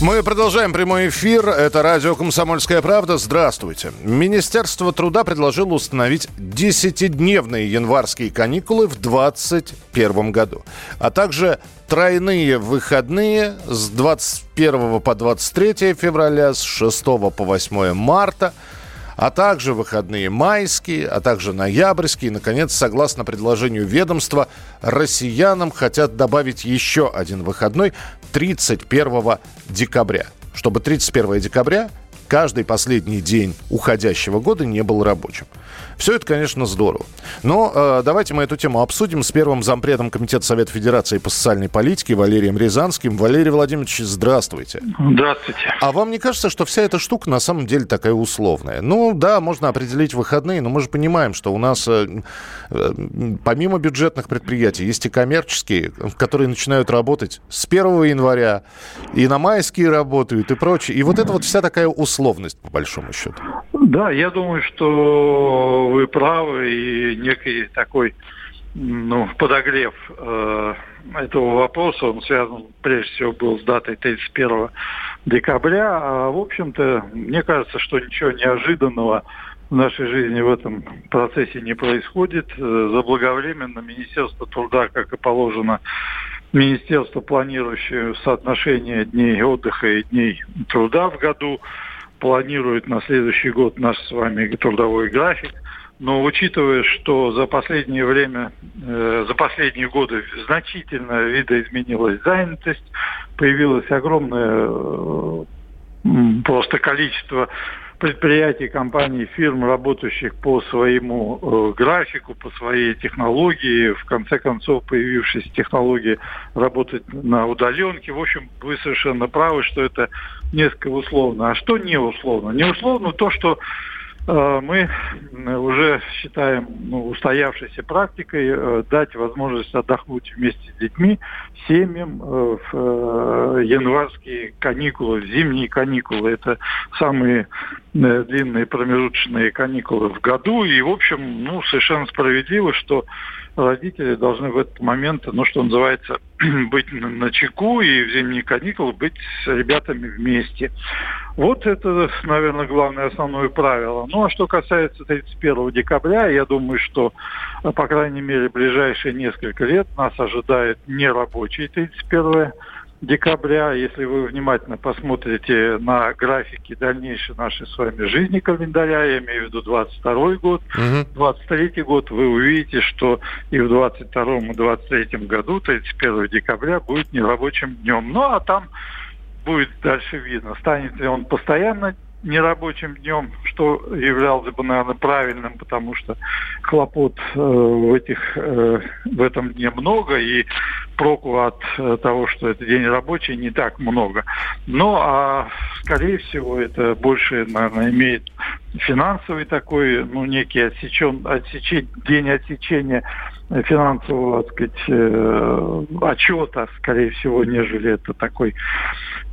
Мы продолжаем прямой эфир. Это радио «Комсомольская правда». Здравствуйте. Министерство труда предложило установить 10-дневные январские каникулы в 2021 году, а также тройные выходные с 21 по 23 февраля, с 6 по 8 марта – а также выходные майские, а также ноябрьские. И, наконец, согласно предложению ведомства, россиянам хотят добавить еще один выходной 31 декабря. Чтобы 31 декабря каждый последний день уходящего года не был рабочим. Все это, конечно, здорово. Но э, давайте мы эту тему обсудим с первым зампредом Комитета Совета Федерации по социальной политике Валерием Рязанским. Валерий Владимирович, здравствуйте. Здравствуйте. А вам не кажется, что вся эта штука на самом деле такая условная? Ну да, можно определить выходные, но мы же понимаем, что у нас э, э, помимо бюджетных предприятий есть и коммерческие, которые начинают работать с 1 января, и на майские работают, и прочее. И вот это вот вся такая условность, по большому счету. Да, я думаю, что вы правы, и некий такой ну, подогрев э, этого вопроса, он связан прежде всего был с датой 31 декабря. А, в общем-то, мне кажется, что ничего неожиданного в нашей жизни в этом процессе не происходит. Э, заблаговременно Министерство труда, как и положено, Министерство, планирующее соотношение дней отдыха и дней труда в году, планирует на следующий год наш с вами трудовой график. Но учитывая, что за последнее время, э, за последние годы значительно видоизменилась занятость, появилось огромное э, просто количество предприятий, компаний, фирм, работающих по своему э, графику, по своей технологии, в конце концов появившись технологии работать на удаленке. В общем, вы совершенно правы, что это несколько условно. А что не условно? Не условно то, что Э, мы уже считаем ну, устоявшейся практикой э, дать возможность отдохнуть вместе с детьми, семьям э, в январские каникулы, в зимние каникулы. Это самые длинные промежуточные каникулы в году. И, в общем, ну, совершенно справедливо, что родители должны в этот момент, ну, что называется, быть на чеку и в зимние каникулы быть с ребятами вместе. Вот это, наверное, главное основное правило. Ну, а что касается 31 декабря, я думаю, что, по крайней мере, ближайшие несколько лет нас ожидает нерабочий 31 декабря, если вы внимательно посмотрите на графики дальнейшей нашей с вами жизни календаря, я имею в виду 22 год, угу. 23 год, вы увидите, что и в 22 и 23 году 31 декабря будет нерабочим днем. Ну, а там будет дальше видно, станет ли он постоянно нерабочим днем, что являлось бы, наверное, правильным, потому что хлопот э, в, этих, э, в этом дне много, и проку от э, того, что это день рабочий, не так много. Но, а, скорее всего, это больше, наверное, имеет финансовый такой, ну, некий отсечен, отсечен, день отсечения финансового, так сказать, отчета, скорее всего, нежели это такой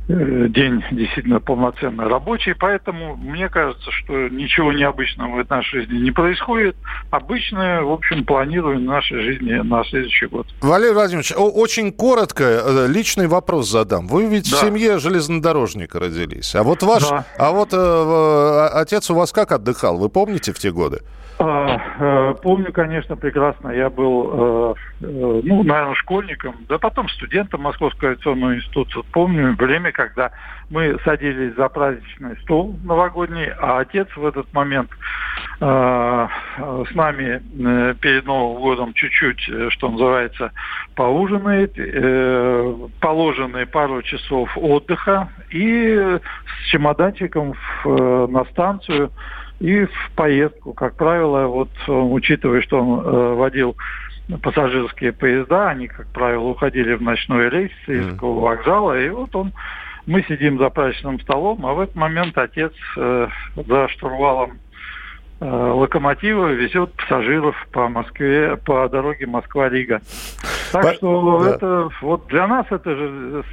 день действительно полноценно рабочий. Поэтому мне кажется, что ничего необычного в нашей жизни не происходит. Обычно, в общем, планируем нашей жизни на следующий год. Валерий Владимирович, очень коротко э, личный вопрос задам. Вы ведь да. в семье железнодорожника родились. А вот ваш, да. а вот э, отец у вас как отдыхал? Вы помните в те годы? А, э, помню, конечно, прекрасно. Я был, э, э, ну, наверное, школьником, да потом студентом Московского авиационного института. Помню время, когда мы садились за праздничный стол новогодний, а отец в этот момент с нами перед Новым годом чуть-чуть, что называется, поужинает, положенные пару часов отдыха и с чемоданчиком на станцию и в поездку. Как правило, вот учитывая, что он э, водил пассажирские поезда, они, как правило, уходили в ночной рейс mm. вокзала, и вот он, мы сидим за праздничным столом, а в этот момент отец э, за штурвалом э, локомотива везет пассажиров по Москве, по дороге Москва-Рига. Так по... что да. это вот для нас это же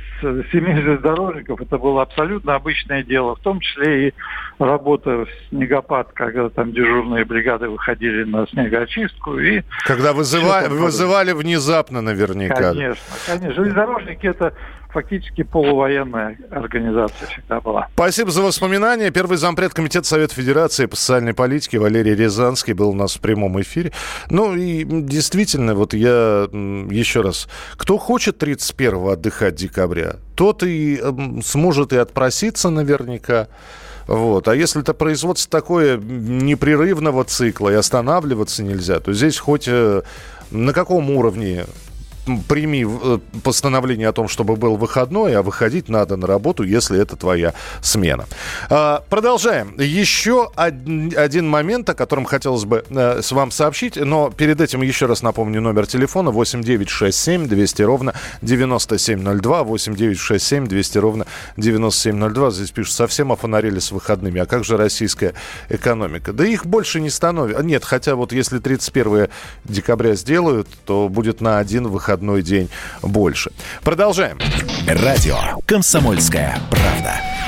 семей железнодорожников это было абсолютно обычное дело, в том числе и работа в снегопад, когда там дежурные бригады выходили на снегоочистку и когда вызывали, вызывали внезапно наверняка. Конечно, конечно. Железнодорожники это фактически полувоенная организация всегда была. Спасибо за воспоминания. Первый зампред Комитета Совета Федерации по социальной политике Валерий Рязанский был у нас в прямом эфире. Ну и действительно, вот я еще раз, кто хочет 31-го отдыхать декабря, тот и сможет и отпроситься наверняка. Вот. А если это производство такое непрерывного цикла и останавливаться нельзя, то здесь хоть э, на каком уровне прими э, постановление о том, чтобы был выходной, а выходить надо на работу, если это твоя смена. А, продолжаем. Еще один момент, о котором хотелось бы э, с вам сообщить, но перед этим еще раз напомню номер телефона 8967 200 ровно 9702, 8967 200 ровно 9702. Здесь пишут, совсем офонарили с выходными. А как же российская экономика? Да их больше не становится. Нет, хотя вот если 31 декабря сделают, то будет на один выходной выходной день больше. Продолжаем. Радио «Комсомольская правда».